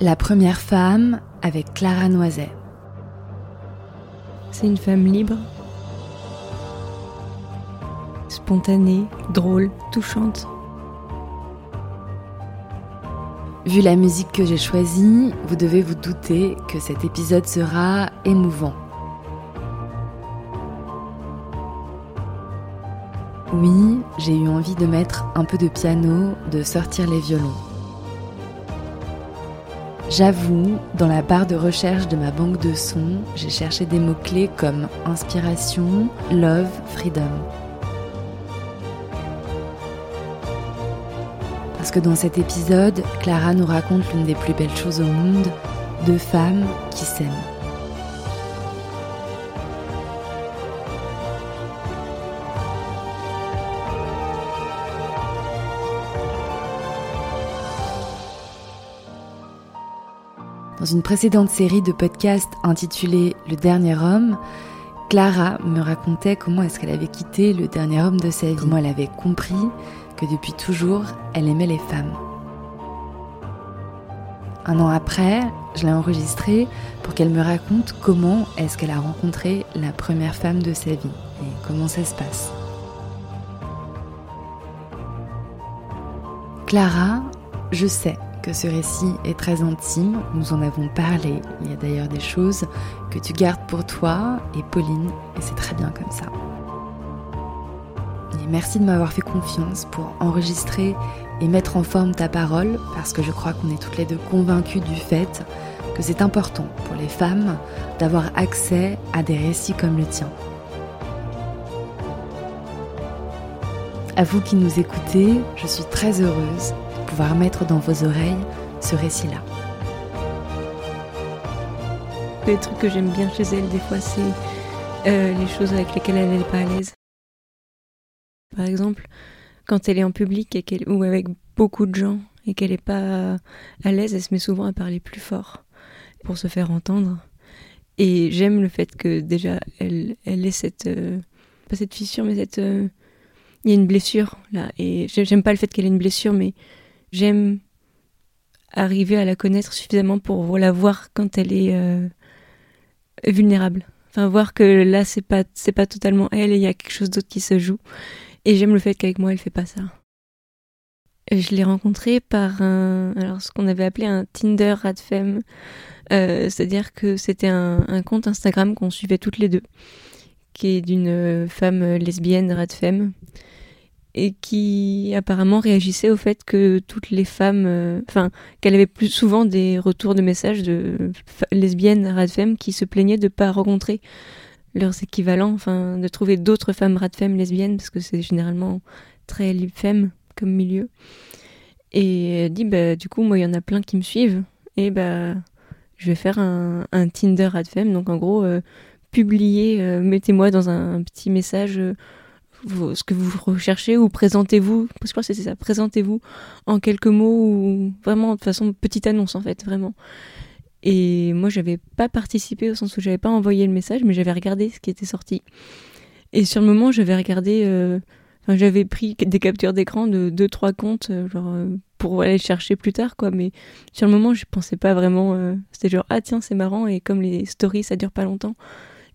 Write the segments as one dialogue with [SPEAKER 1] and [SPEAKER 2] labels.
[SPEAKER 1] La première femme avec Clara Noiset.
[SPEAKER 2] C'est une femme libre, spontanée, drôle, touchante.
[SPEAKER 1] Vu la musique que j'ai choisie, vous devez vous douter que cet épisode sera émouvant. Oui, j'ai eu envie de mettre un peu de piano, de sortir les violons. J'avoue, dans la barre de recherche de ma banque de sons, j'ai cherché des mots-clés comme inspiration, love, freedom. Parce que dans cet épisode, Clara nous raconte l'une des plus belles choses au monde, deux femmes qui s'aiment. Dans une précédente série de podcasts intitulée Le dernier homme, Clara me racontait comment est-ce qu'elle avait quitté le dernier homme de sa vie, comment elle avait compris que depuis toujours, elle aimait les femmes. Un an après, je l'ai enregistrée pour qu'elle me raconte comment est-ce qu'elle a rencontré la première femme de sa vie et comment ça se passe. Clara, je sais ce récit est très intime, nous en avons parlé, il y a d'ailleurs des choses que tu gardes pour toi et Pauline, et c'est très bien comme ça. Merci de m'avoir fait confiance pour enregistrer et mettre en forme ta parole, parce que je crois qu'on est toutes les deux convaincues du fait que c'est important pour les femmes d'avoir accès à des récits comme le tien. À vous qui nous écoutez, je suis très heureuse mettre dans vos oreilles ce récit-là.
[SPEAKER 2] Les trucs que j'aime bien chez elle, des fois, c'est euh, les choses avec lesquelles elle n'est pas à l'aise. Par exemple, quand elle est en public ou avec beaucoup de gens et qu'elle n'est pas à l'aise, elle se met souvent à parler plus fort pour se faire entendre. Et j'aime le fait que déjà, elle, elle ait cette... euh, pas cette fissure, mais cette... euh, il y a une blessure là. Et j'ai- j'aime pas le fait qu'elle ait une blessure, mais j'aime arriver à la connaître suffisamment pour la voir quand elle est euh, vulnérable. Enfin, voir que là, c'est pas, c'est pas totalement elle et il y a quelque chose d'autre qui se joue. Et j'aime le fait qu'avec moi, elle fait pas ça. Je l'ai rencontrée par un, alors ce qu'on avait appelé un Tinder Radfem. Euh, C'est-à-dire que c'était un, compte Instagram qu'on suivait toutes les deux, qui est d'une euh, femme lesbienne Radfem, et qui apparemment réagissait au fait que toutes les femmes, euh, enfin, qu'elle avait plus souvent des retours de messages de lesbiennes Radfem qui se plaignaient de pas rencontrer leurs équivalents, enfin, de trouver d'autres femmes Radfem lesbiennes, parce que c'est généralement très femme comme milieu. Et elle dit, bah, du coup, moi, il y en a plein qui me suivent, et bah, je vais faire un, Tinder Radfem, donc en gros, euh, publier, euh, mettez-moi dans un petit message ce que vous recherchez ou présentez-vous, crois que c'est ça, présentez-vous en quelques mots ou vraiment de façon petite annonce en fait, vraiment. Et moi j'avais pas participé au sens où j'avais pas envoyé le message, mais j'avais regardé ce qui était sorti. Et sur le moment j'avais regardé, euh, j'avais pris des captures d'écran de deux trois comptes, euh, genre euh, pour aller le chercher plus tard quoi. Mais sur le moment je pensais pas vraiment, c'était genre ah tiens c'est marrant et comme les stories ça dure pas longtemps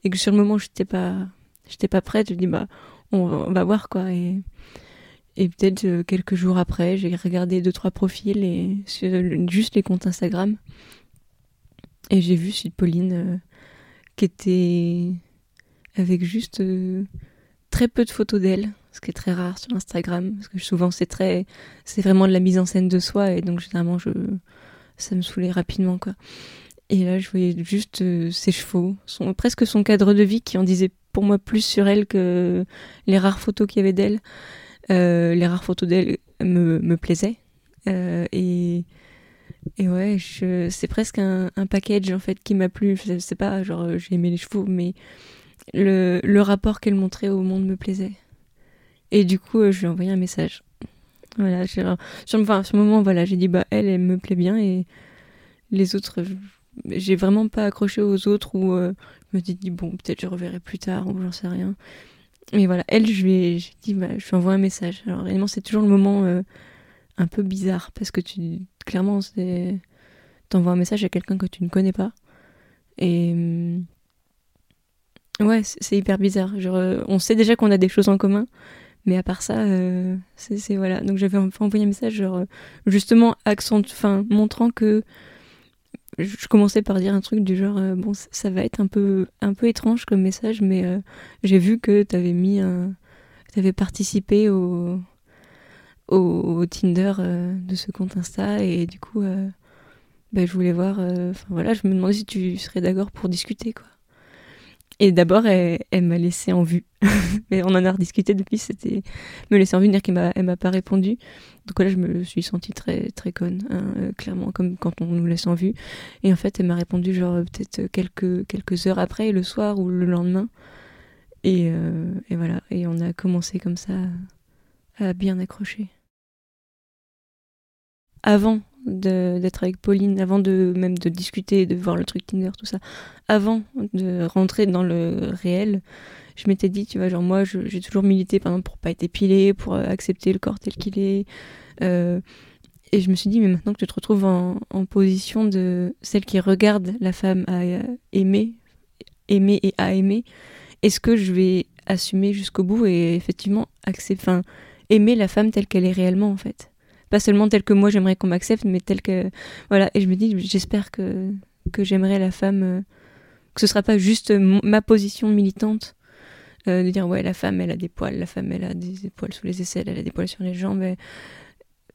[SPEAKER 2] et que sur le moment j'étais pas, j'étais pas prête, je dis bah on va, voir quoi. Et, peut-être euh, quelques jours après, j'ai regardé deux trois profils et juste les comptes Instagram. Et j'ai vu de Pauline euh, qui était avec juste euh, très peu de photos d'elle, ce qui est très rare sur Instagram, parce que souvent c'est très, c'est vraiment de la mise en scène de soi et donc généralement je, ça me saoulait rapidement quoi. Et là je voyais juste ses chevaux, son, presque son cadre de vie qui en disait pour moi plus sur elle que les rares photos qu'il y avait d'elle. Euh, les rares photos d'elle me, me plaisaient. Euh, et, et ouais, c'est presque un, un package en fait qui m'a plu. Je sais pas, genre euh, j'ai aimé les chevaux, mais le, le rapport qu'elle montrait au monde me plaisait. Et du coup, je lui ai envoyé un message. Voilà, sur, enfin, le moment, voilà, j'ai dit bah elle, elle me plaît bien et les autres, j'ai vraiment pas accroché aux autres ou me suis dit bon peut-être je reverrai plus tard ou j'en sais rien. Mais voilà, elle, je lui ai, dit bah, je lui envoie un message. Alors réellement, c'est toujours le moment euh, un peu bizarre parce que tu clairement c'est t'envoies un message à quelqu'un que tu ne connais pas. Et ouais, c'est hyper bizarre. Genre, on sait déjà qu'on a des choses en commun, mais à part ça, euh, c'est voilà. Donc j'avais envoyé un message, genre, euh, justement, accent, montrant que je commençais par dire un truc du genre, euh, bon, ça va être un peu, un peu étrange comme message, mais j'ai vu que t'avais mis un. T'avais participé au, au, Tinder de ce compte Insta, et du coup, bah, je voulais voir. Enfin voilà, je me demandais si tu serais d'accord pour discuter, quoi. Et d'abord, elle, m'a laissé en vue. Mais on en a rediscuté depuis, c'était me laisser en vue, dire qu'elle m'a, m'a pas répondu. Donc là, je me suis sentie très, très conne, hein, euh, clairement, comme quand on nous laisse en vue. Et en fait, elle m'a répondu, genre, peut-être quelques, quelques heures après, le soir ou le lendemain. Et, euh, et voilà. Et on a commencé comme ça à bien accrocher. Avant d'être avec Pauline, avant de même de discuter, de voir le truc Tinder, tout ça, avant de rentrer dans le réel, je m'étais dit, tu vois, genre moi, j'ai toujours milité, par exemple, pour pas être épilée, pour euh, accepter le corps tel qu'il est. Euh, et je me suis dit, mais maintenant que tu te retrouves en, position de celle qui regarde la femme à aimer, aimer et à aimer, est-ce que je vais assumer jusqu'au bout et effectivement accepter, aimer la femme telle qu'elle est réellement, en fait? Pas seulement telle que moi j'aimerais qu'on m'accepte, mais telle que voilà. Et je me dis, j'espère que que j'aimerais la femme, euh, que ce sera pas juste ma position militante euh, de dire ouais la femme elle a des poils, la femme elle a des poils sous les aisselles, elle a des poils sur les jambes,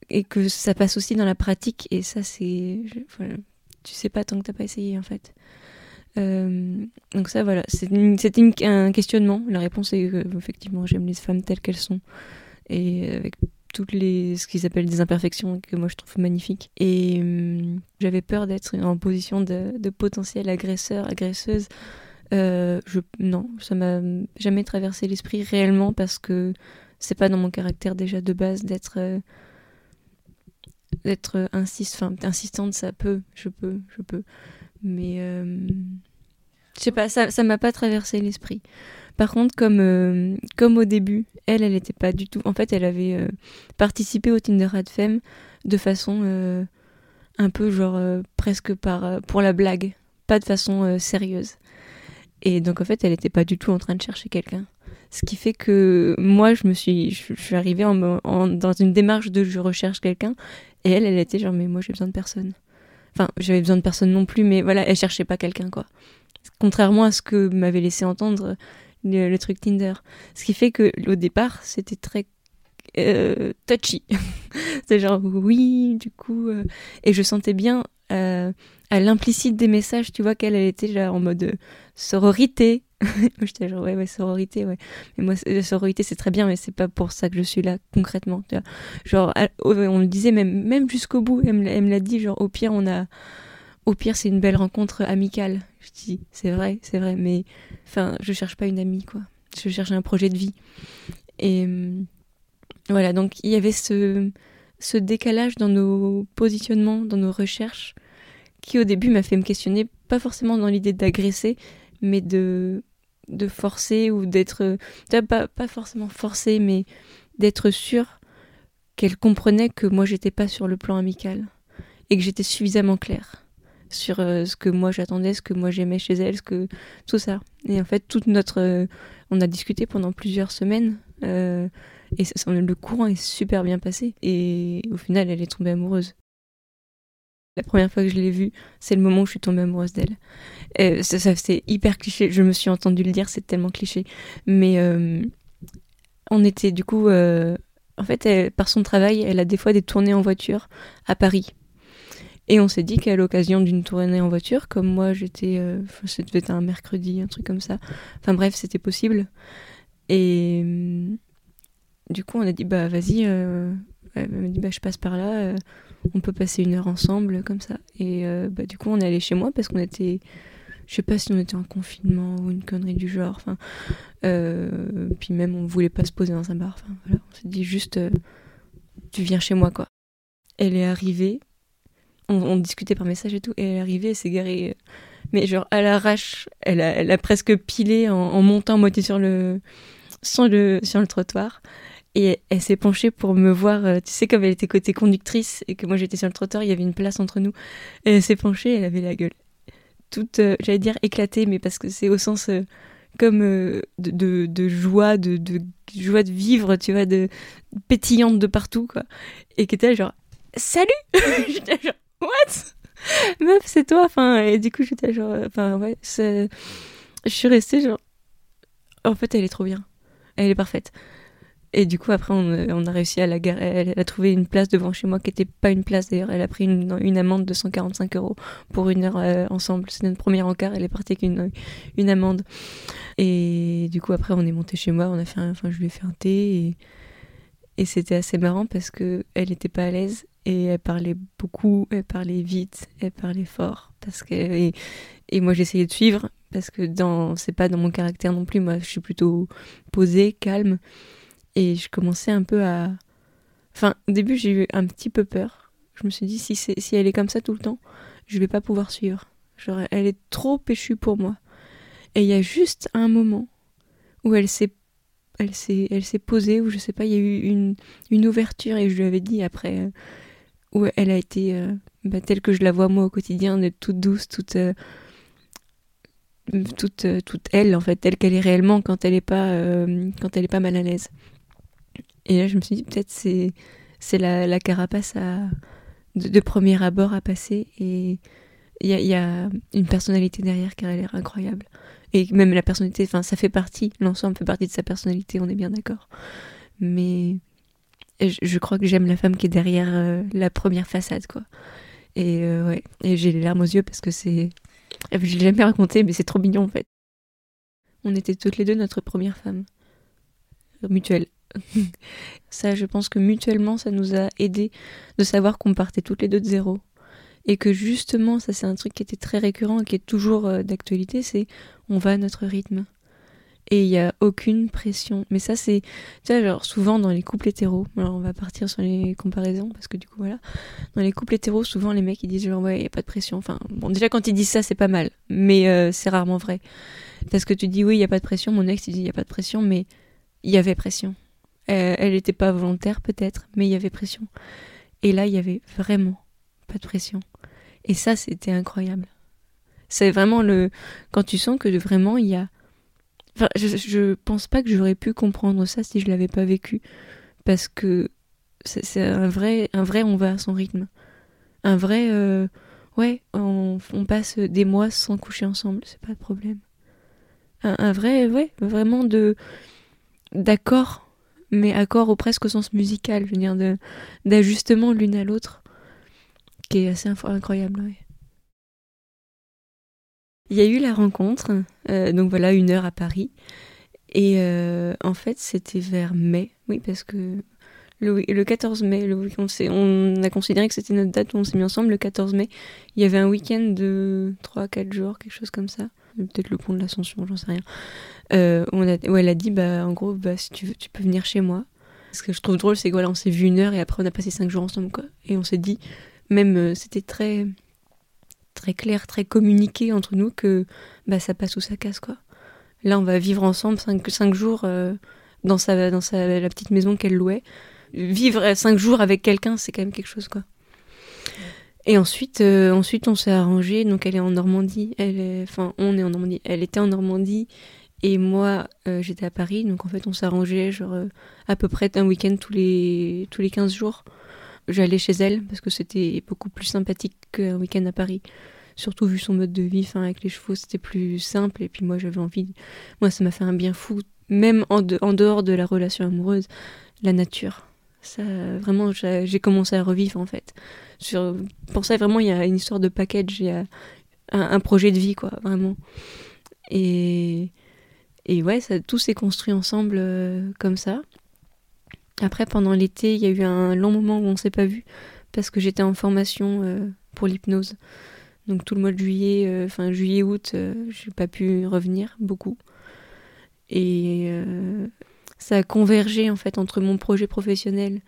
[SPEAKER 2] et, que ça passe aussi dans la pratique. Et ça c'est, tu sais pas tant que t'as pas essayé en fait. Euh, donc ça voilà, c'était un questionnement. La réponse est que effectivement j'aime les femmes telles qu'elles sont et avec toutes les ce qu'ils appellent des imperfections que moi je trouve magnifiques. Et hum, j'avais peur d'être en position de, de, potentiel agresseur agresseuse. Euh, je non ça m'a jamais traversé l'esprit réellement parce que c'est pas dans mon caractère déjà de base d'être euh, d'être insiste insistante ça peut je peux je peux. Mais euh, je sais pas ça ça m'a pas traversé l'esprit par contre, comme, euh, comme au début, elle, elle n'était pas du tout. En fait, elle avait euh, participé au Tinder Ad Femme de façon euh, un peu genre presque par pour la blague, pas de façon sérieuse. Et donc en fait, elle n'était pas du tout en train de chercher quelqu'un. Ce qui fait que moi, je me suis, je, arrivée dans une démarche de je recherche quelqu'un, et elle, elle était genre mais moi j'ai besoin de personne. Enfin, j'avais besoin de personne non plus, mais voilà, elle cherchait pas quelqu'un quoi. Contrairement à ce que m'avait laissé entendre le, truc Tinder. Ce qui fait que au départ, c'était très euh, touchy. c'est genre oui, du coup, euh, et je sentais bien euh, à l'implicite des messages, tu vois qu'elle était là en mode sororité. J'étais genre ouais, ouais, sororité, ouais. Mais moi, sororité, c'est très bien, mais c'est pas pour ça que je suis là concrètement. Genre, on me disait même, même jusqu'au bout, elle me l'a dit, genre au pire, on a au pire, c'est une belle rencontre amicale. Je dis, c'est vrai, c'est vrai, mais enfin, je cherche pas une amie, quoi. Je cherche un projet de vie. Et euh, voilà, donc il y avait ce, décalage dans nos positionnements, dans nos recherches, qui au début m'a fait me questionner, pas forcément dans l'idée d'agresser, mais de, de forcer ou d'être. Pas, pas forcément forcer, mais d'être sûr qu'elle comprenait que moi j'étais pas sur le plan amical et que j'étais suffisamment claire sur euh, ce que moi j'attendais, ce que moi j'aimais chez elle, ce que tout ça. Et en fait, toute notre, euh, on a discuté pendant plusieurs semaines euh, et ça, le courant est super bien passé. Et au final, elle est tombée amoureuse. La première fois que je l'ai vue, c'est le moment où je suis tombée amoureuse d'elle. ça, ça c'est hyper cliché. Je me suis entendu le dire, c'est tellement cliché. Mais on était du coup, en fait, par son travail, elle a des fois des tournées en voiture à Paris. Et on s'est dit qu'à l'occasion d'une tournée en voiture, comme moi j'étais, euh, un mercredi, un truc comme ça. Enfin bref, c'était possible. Et euh, du coup, on a dit bah vas-y. Euh, elle m'a dit bah je passe par là. Euh, on peut passer une heure ensemble comme ça. Et bah du coup, on est allé chez moi parce qu'on était, je sais pas si on était en confinement ou une connerie du genre. Enfin, puis même on voulait pas se poser dans un bar. Enfin voilà, on s'est dit juste tu viens chez moi quoi. Elle est arrivée on, discutait par message et tout, et elle est arrivée, elle s'est garée, euh, mais genre à l'arrache, elle a, presque pilé en, montant moitié sur le, sur le, sur le trottoir. Et elle s'est penchée pour me voir, euh, tu sais, comme elle était côté conductrice et que moi j'étais sur le trottoir, il y avait une place entre nous. Et elle s'est penchée, elle avait la gueule toute, euh, j'allais dire éclatée, mais parce que c'est au sens comme de, de, de, joie, de, de, joie de vivre, tu vois, de pétillante de partout, quoi. Et qui était genre, salut what? Meuf, c'est toi Enfin, et du coup, j'étais genre, enfin, ouais, je suis restée genre, en fait, elle est trop bien. Elle est parfaite. Et du coup, après, on, a réussi à la garer. Elle a trouvé une place devant chez moi qui n'était pas une place d'ailleurs. Elle a pris une, amende de 145 euros pour une heure euh, ensemble. C'était notre premier encart. Elle est partie avec une, une amende. Et du coup, après, on est monté chez moi. On a fait enfin, je lui ai fait un thé. Et, et c'était assez marrant parce que elle n'était pas à l'aise. Et elle parlait beaucoup, elle parlait vite, elle parlait fort. Parce que, et, moi, j'essayais de suivre parce que dans, c'est pas dans mon caractère non plus. Moi, je suis plutôt posée, calme. Et je commençais un peu à. Enfin, au début, j'ai eu un petit peu peur. Je me suis dit, si, si elle est comme ça tout le temps, je vais pas pouvoir suivre. Genre, elle est trop péchue pour moi. Et il y a juste un moment où elle s'est elle s'est elle s'est posée où je sais pas il y a eu une, une ouverture et je lui avais dit après où elle a été euh, bah, telle que je la vois moi au quotidien toute douce toute euh, toute toute elle en fait telle qu'elle est réellement quand elle est pas quand elle est pas mal à l'aise et là, je me suis dit, peut-être c'est c'est la, carapace de, premier abord à passer. Et il y a, y a, une personnalité derrière qui a l'air incroyable. Et même la personnalité, enfin, ça fait partie, l'ensemble fait partie de sa personnalité, on est bien d'accord. Mais je, crois que j'aime la femme qui est derrière euh, la première façade, quoi. Et euh, ouais, et j'ai les larmes aux yeux parce que c'est. Je l'ai jamais raconté, mais c'est trop mignon en fait. On était toutes les deux notre première femme. Mutuelle. ça, je pense que mutuellement, ça nous a aidé de savoir qu'on partait toutes les deux de zéro. Et que justement, ça c'est un truc qui était très récurrent et qui est toujours euh, d'actualité, c'est on va à notre rythme. Et il n'y a aucune pression. Mais ça, c'est, tu vois, genre souvent dans les couples hétéros, alors on va partir sur les comparaisons, parce que du coup, voilà, dans les couples hétéros, souvent les mecs ils disent genre ouais, il n'y a pas de pression. Enfin, bon, déjà quand ils disent ça, c'est pas mal, mais euh, c'est rarement vrai. Parce que tu dis oui, il n'y a pas de pression, mon ex il dit il n'y a pas de pression, mais il y avait pression. Euh, elle n'était pas volontaire peut-être, mais il y avait pression. Et là, il y avait vraiment pas de pression. Et ça, c'était incroyable. C'est vraiment le quand tu sens que vraiment il y a. Enfin, je, je pense pas que j'aurais pu comprendre ça si je l'avais pas vécu, parce que c'est un vrai, un vrai, on va à son rythme. Un vrai, euh, ouais, on, passe des mois sans coucher ensemble, c'est pas de problème. Un, vrai, ouais, vraiment de d'accord mais accord au presque au sens musical, je veux dire, d'ajustement l'une à l'autre, qui est assez incroyable. Il y a eu la rencontre, euh, donc voilà, une heure à Paris. Et euh, en fait, c'était vers mai, oui, parce que le, le 14 mai, le, on, on, a considéré que c'était notre date où on s'est mis ensemble, le 14 mai. Il y avait un week-end de 3-4 jours, quelque chose comme ça. Peut-être le pont de l'Ascension, j'en sais rien. Euh, on a, où elle a dit, bah, en gros, bah, si tu veux, tu peux venir chez moi. Ce que je trouve drôle, c'est que voilà, on s'est vu une heure et après on a passé cinq jours ensemble, quoi. Et on s'est dit, même, c'était très, très clair, très communiqué entre nous que bah, ça passe ou ça casse, quoi. Là, on va vivre ensemble cinq, cinq jours euh, dans, sa, dans sa, la petite maison qu'elle louait. Vivre cinq jours avec quelqu'un, c'est quand même quelque chose, quoi. Et ensuite, ensuite on s'est arrangé. Donc, elle est en Normandie. Elle enfin, on est en Normandie. Elle était en Normandie. Et moi, euh, j'étais à Paris, donc en fait, on s'arrangeait genre euh, à peu près un week-end tous les, tous les 15 jours. J'allais chez elle parce que c'était beaucoup plus sympathique qu'un week-end à Paris. Surtout vu son mode de vie, enfin, avec les chevaux, c'était plus simple. Et puis moi, j'avais envie. Moi, ça m'a fait un bien fou, même en, en, dehors de la relation amoureuse, la nature. Ça, vraiment, j'ai commencé à revivre en fait. Pour ça, vraiment, il y a une histoire de package, il y a un, projet de vie, quoi, vraiment. Et et ouais, tout s'est construit ensemble euh, comme ça. Après, pendant l'été, il y a eu un long moment où on s'est pas vu parce que j'étais en formation euh, pour l'hypnose. Donc tout le mois de juillet, euh, enfin juillet-août, j'ai pas pu revenir beaucoup. Et ça a convergé en fait entre mon projet professionnel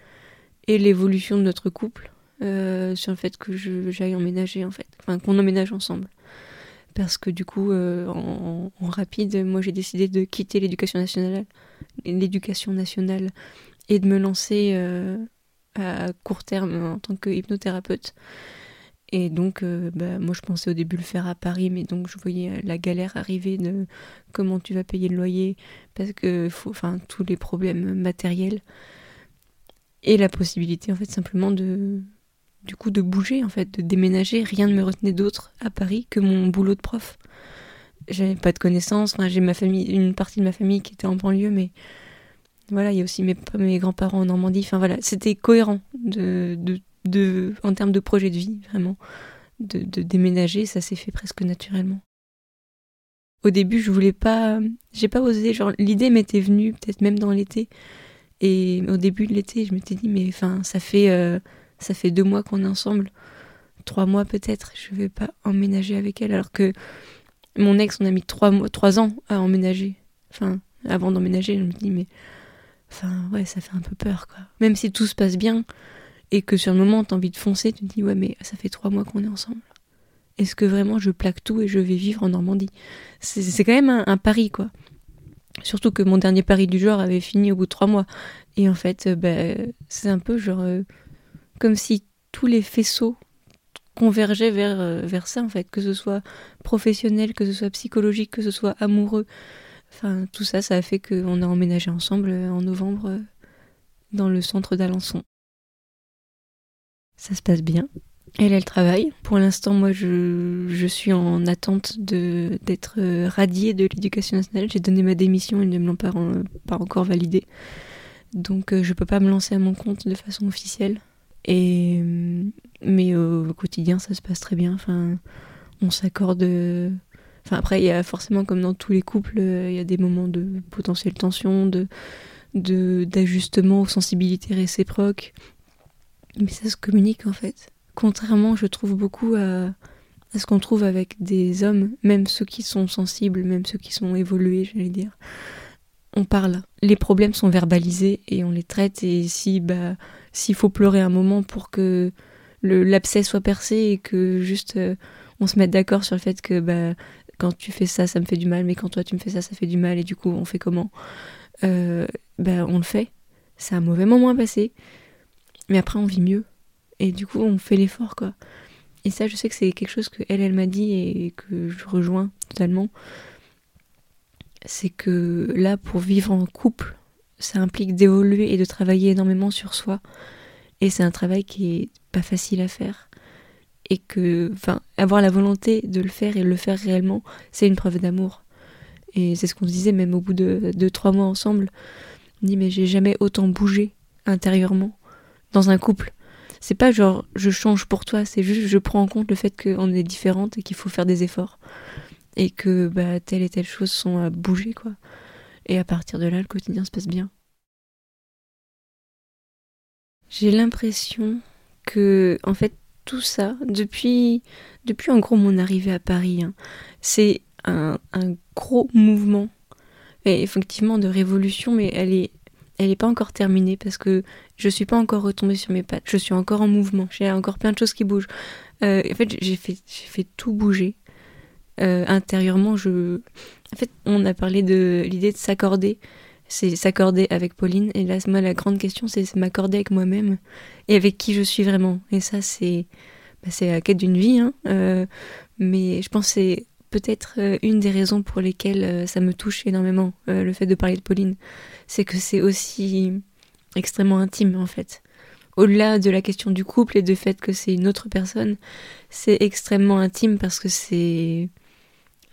[SPEAKER 2] et l'évolution de notre couple sur le fait que j'aille emménager en fait, enfin qu'on emménage ensemble parce que du coup, euh, en, rapide, moi j'ai décidé de quitter l'éducation nationale, l'éducation nationale et de me lancer à court terme en tant que hypnothérapeute. Et donc, euh, bah, moi, je pensais au début le faire à Paris, mais donc je voyais la galère arriver de comment tu vas payer le loyer, parce que enfin, tous les problèmes matériels et la possibilité, en fait, simplement de, du coup, de bouger, en fait, de déménager. Rien ne me retenait d'autre à Paris que mon boulot de prof. J'avais pas de connaissances. J'ai ma famille, une partie de ma famille qui était en banlieue, mais voilà, il y a aussi mes, mes grands-parents en Normandie. Enfin voilà, c'était cohérent de, en termes de projet de vie, vraiment, de, de déménager, ça s'est fait presque naturellement. Au début, je voulais pas, j'ai pas osé, genre l'idée m'était venue peut-être même dans l'été, et au début de l'été, je m'étais dit mais enfin ça fait euh, ça fait deux mois qu'on est ensemble, trois mois peut-être, je vais pas emménager avec elle, alors que mon ex on a mis trois mois, trois ans à emménager, enfin avant d'emménager, je me dis mais enfin ouais ça fait un peu peur quoi, même si tout se passe bien et que sur le moment t'as envie de foncer, tu te dis ouais mais ça fait trois mois qu'on est ensemble. Est-ce que vraiment je plaque tout et je vais vivre en Normandie? C'est quand même un, pari quoi. Surtout que mon dernier pari du genre avait fini au bout de trois mois. Et en fait, euh, bah, c'est un peu genre euh, comme si tous les faisceaux convergeaient vers, euh, vers ça en fait, que ce soit professionnel, que ce soit psychologique, que ce soit amoureux. Enfin, tout ça, ça a fait qu'on a emménagé ensemble en novembre dans le centre d'Alençon ça se passe bien. Elle, elle travaille. Pour l'instant, moi, je, je, suis en attente d'être euh, radiée de l'éducation nationale. J'ai donné ma démission, ils ne me l'ont pas, encore validée. Donc, euh, je peux pas me lancer à mon compte de façon officielle. Et, euh, mais au quotidien, ça se passe très bien. Enfin, on s'accorde. Enfin, après, il y a forcément, comme dans tous les couples, il y a des moments de potentielle tension, de d'ajustement aux sensibilités réciproques mais ça se communique en fait. Contrairement, je trouve beaucoup à, ce qu'on trouve avec des hommes, même ceux qui sont sensibles, même ceux qui sont évolués, j'allais dire. On parle, les problèmes sont verbalisés et on les traite. Et si bah s'il faut pleurer un moment pour que l'abcès soit percé et que juste euh, on se mette d'accord sur le fait que bah quand tu fais ça, ça me fait du mal, mais quand toi tu me fais ça, ça fait du mal, et du coup on fait comment? Euh, bah, on le fait. C'est un mauvais moment à passer. Mais après, on vit mieux. Et du coup, on fait l'effort, quoi. Et ça, je sais que c'est quelque chose que elle, elle m'a dit et que je rejoins totalement. C'est que là, pour vivre en couple, ça implique d'évoluer et de travailler énormément sur soi. Et c'est un travail qui est pas facile à faire. Et que, enfin, avoir la volonté de le faire et le faire réellement, c'est une preuve d'amour. Et c'est ce qu'on se disait même au bout de, trois mois ensemble. On dit, mais j'ai jamais autant bougé intérieurement dans un couple. C'est pas genre je change pour toi, c'est juste je prends en compte le fait qu'on est différentes et qu'il faut faire des efforts. Et que bah, telle et telle chose sont à bouger, quoi. Et à partir de là, le quotidien se passe bien. J'ai l'impression que, en fait, tout ça, depuis, depuis en gros mon arrivée à Paris, hein, c'est un, gros mouvement, effectivement de révolution, mais elle est elle n'est pas encore terminée parce que je suis pas encore retombée sur mes pattes. Je suis encore en mouvement. J'ai encore plein de choses qui bougent. Euh, en fait, j'ai fait, fait tout bouger. Euh, intérieurement, je. En fait, on a parlé de l'idée de s'accorder. C'est s'accorder avec Pauline. Et là, moi, la grande question, c'est m'accorder avec moi-même et avec qui je suis vraiment. Et ça, c'est. Bah, la quête d'une vie. Hein. Euh, mais je pense que c'est peut-être une des raisons pour lesquelles ça me touche énormément, le fait de parler de Pauline c'est que c'est aussi extrêmement intime en fait. Au-delà de la question du couple et du fait que c'est une autre personne, c'est extrêmement intime parce que c'est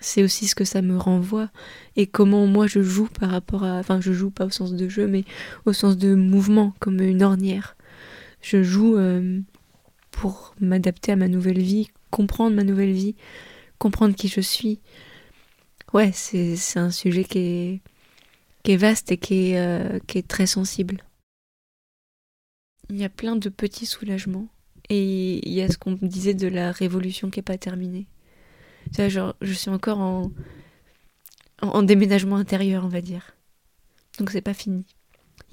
[SPEAKER 2] c'est aussi ce que ça me renvoie et comment moi je joue par rapport à enfin je joue pas au sens de jeu mais au sens de mouvement comme une ornière. Je joue euh, pour m'adapter à ma nouvelle vie, comprendre ma nouvelle vie, comprendre qui je suis. Ouais, c'est un sujet qui est vaste et qui est, euh, qui est très sensible. Il y a plein de petits soulagements. Et il y a ce qu'on disait de la révolution qui n'est pas terminée. Je suis encore en, en, déménagement intérieur, on va dire. Donc c'est pas fini.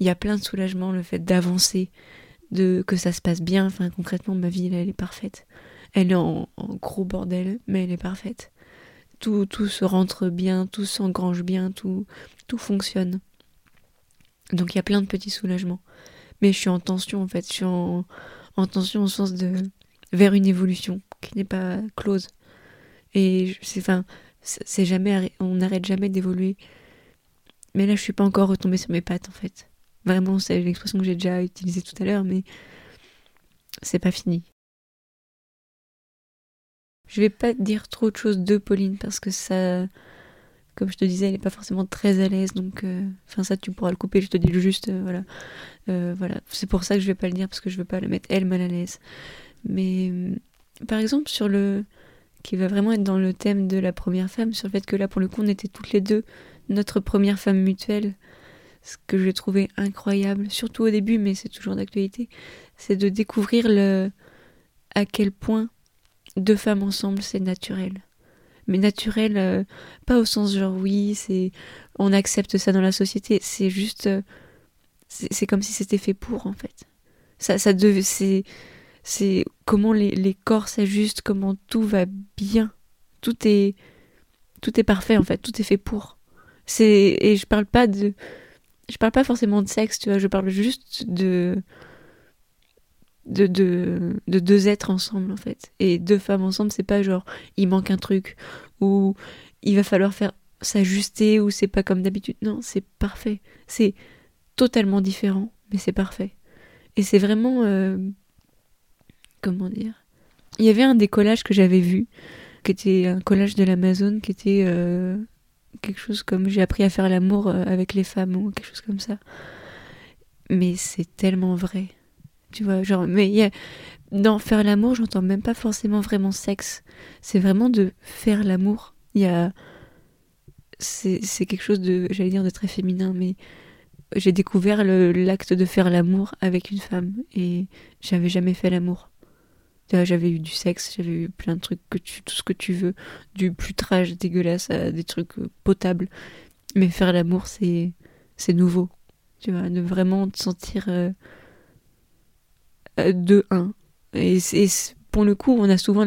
[SPEAKER 2] Il y a plein de soulagements, le fait d'avancer, de que ça se passe bien. Enfin, concrètement, ma vie, elle est parfaite. Elle est en, en gros bordel, mais elle est parfaite tout, tout se rentre bien, tout s'engrange bien, tout, tout fonctionne. Donc il y a plein de petits soulagements. Mais je suis en tension en fait, je suis en, en tension au sens de vers une évolution qui n'est pas close. Et enfin c'est jamais on n'arrête jamais d'évoluer. Mais là je suis pas encore retombée sur mes pattes en fait. Vraiment, c'est l'expression que j'ai déjà utilisée tout à l'heure, mais c'est pas fini. Je vais pas dire trop de choses de Pauline parce que ça, comme je te disais, elle est pas forcément très à l'aise, donc, euh, enfin ça tu pourras le couper. Je te dis juste, euh, voilà, euh, voilà. C'est pour ça que je vais pas le dire parce que je veux pas la mettre elle mal à l'aise. Mais par exemple sur le qui va vraiment être dans le thème de la première femme, sur le fait que là pour le coup on était toutes les deux notre première femme mutuelle ce que j'ai trouvé incroyable, surtout au début, mais c'est toujours d'actualité, c'est de découvrir le à quel point deux femmes ensemble c'est naturel. Mais naturel, euh, pas au sens genre oui, c'est on accepte ça dans la société, c'est juste euh, c'est comme si c'était fait pour en fait. Ça, ça devait, c'est comment les, corps s'ajustent, comment tout va bien, tout est tout est parfait en fait, tout est fait pour. C'est et je parle pas de je parle pas forcément de sexe, tu vois, je parle juste de de, de, de deux êtres ensemble en fait. Et deux femmes ensemble, c'est pas genre il manque un truc ou il va falloir faire s'ajuster ou c'est pas comme d'habitude. Non, c'est parfait. C'est totalement différent, mais c'est parfait. Et c'est vraiment euh, comment dire. Il y avait un des collages que j'avais vu, qui était un collage de l'Amazon, qui était euh, quelque chose comme j'ai appris à faire l'amour euh, avec les femmes ou quelque chose comme ça. Mais c'est tellement vrai. Tu vois, genre, mais y a... dans faire l'amour, j'entends même pas forcément vraiment sexe. C'est vraiment de faire l'amour. Y a. C'est quelque chose de, j'allais dire, de très féminin, mais j'ai découvert l'acte de faire l'amour avec une femme et j'avais jamais fait l'amour. J'avais eu du sexe, j'avais eu plein de trucs, que tu, tout ce que tu veux, du putrage dégueulasse à des trucs euh, potables. Mais faire l'amour, c'est, c'est nouveau. Tu vois, de vraiment te sentir euh, euh, de un. Et, pour le coup, on a souvent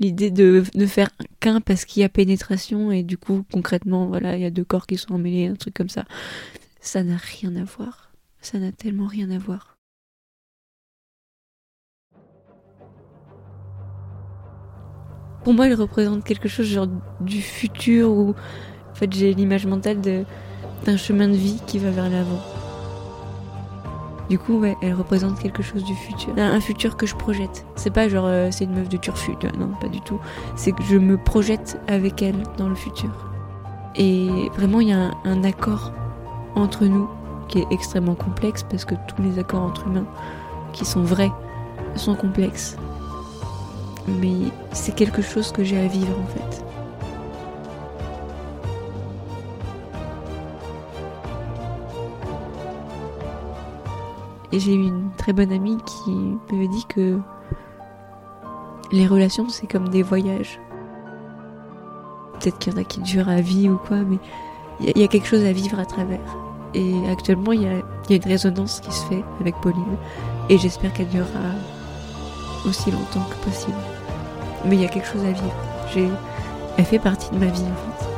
[SPEAKER 2] l'idée de, de faire qu'un parce qu'il y a pénétration et du coup, concrètement, voilà, il y a deux corps qui sont emmêlés, un truc comme ça. Ça n'a rien à voir. Ça n'a tellement rien à voir. Pour moi, elle représente quelque chose genre du futur où en fait j'ai l'image mentale d'un chemin de vie qui va vers l'avant. Du coup, ouais, elle représente quelque chose du futur, un, futur que je projette. C'est pas genre euh, c'est une meuf de turfu, non, pas du tout. C'est que je me projette avec elle dans le futur. Et vraiment, il y a un accord entre nous qui est extrêmement complexe parce que tous les accords entre humains qui sont vrais sont complexes mais c'est quelque chose que j'ai à vivre en fait. Et j'ai eu une très bonne amie qui m'avait dit que les relations c'est comme des voyages. Peut-être qu'il y en a qui durent à vie ou quoi, mais il y, a quelque chose à vivre à travers. Et actuellement, il y, a, une résonance qui se fait avec Pauline. Et j'espère qu'elle durera aussi longtemps que possible mais il y a quelque chose à vivre. Elle fait partie de ma vie en fait.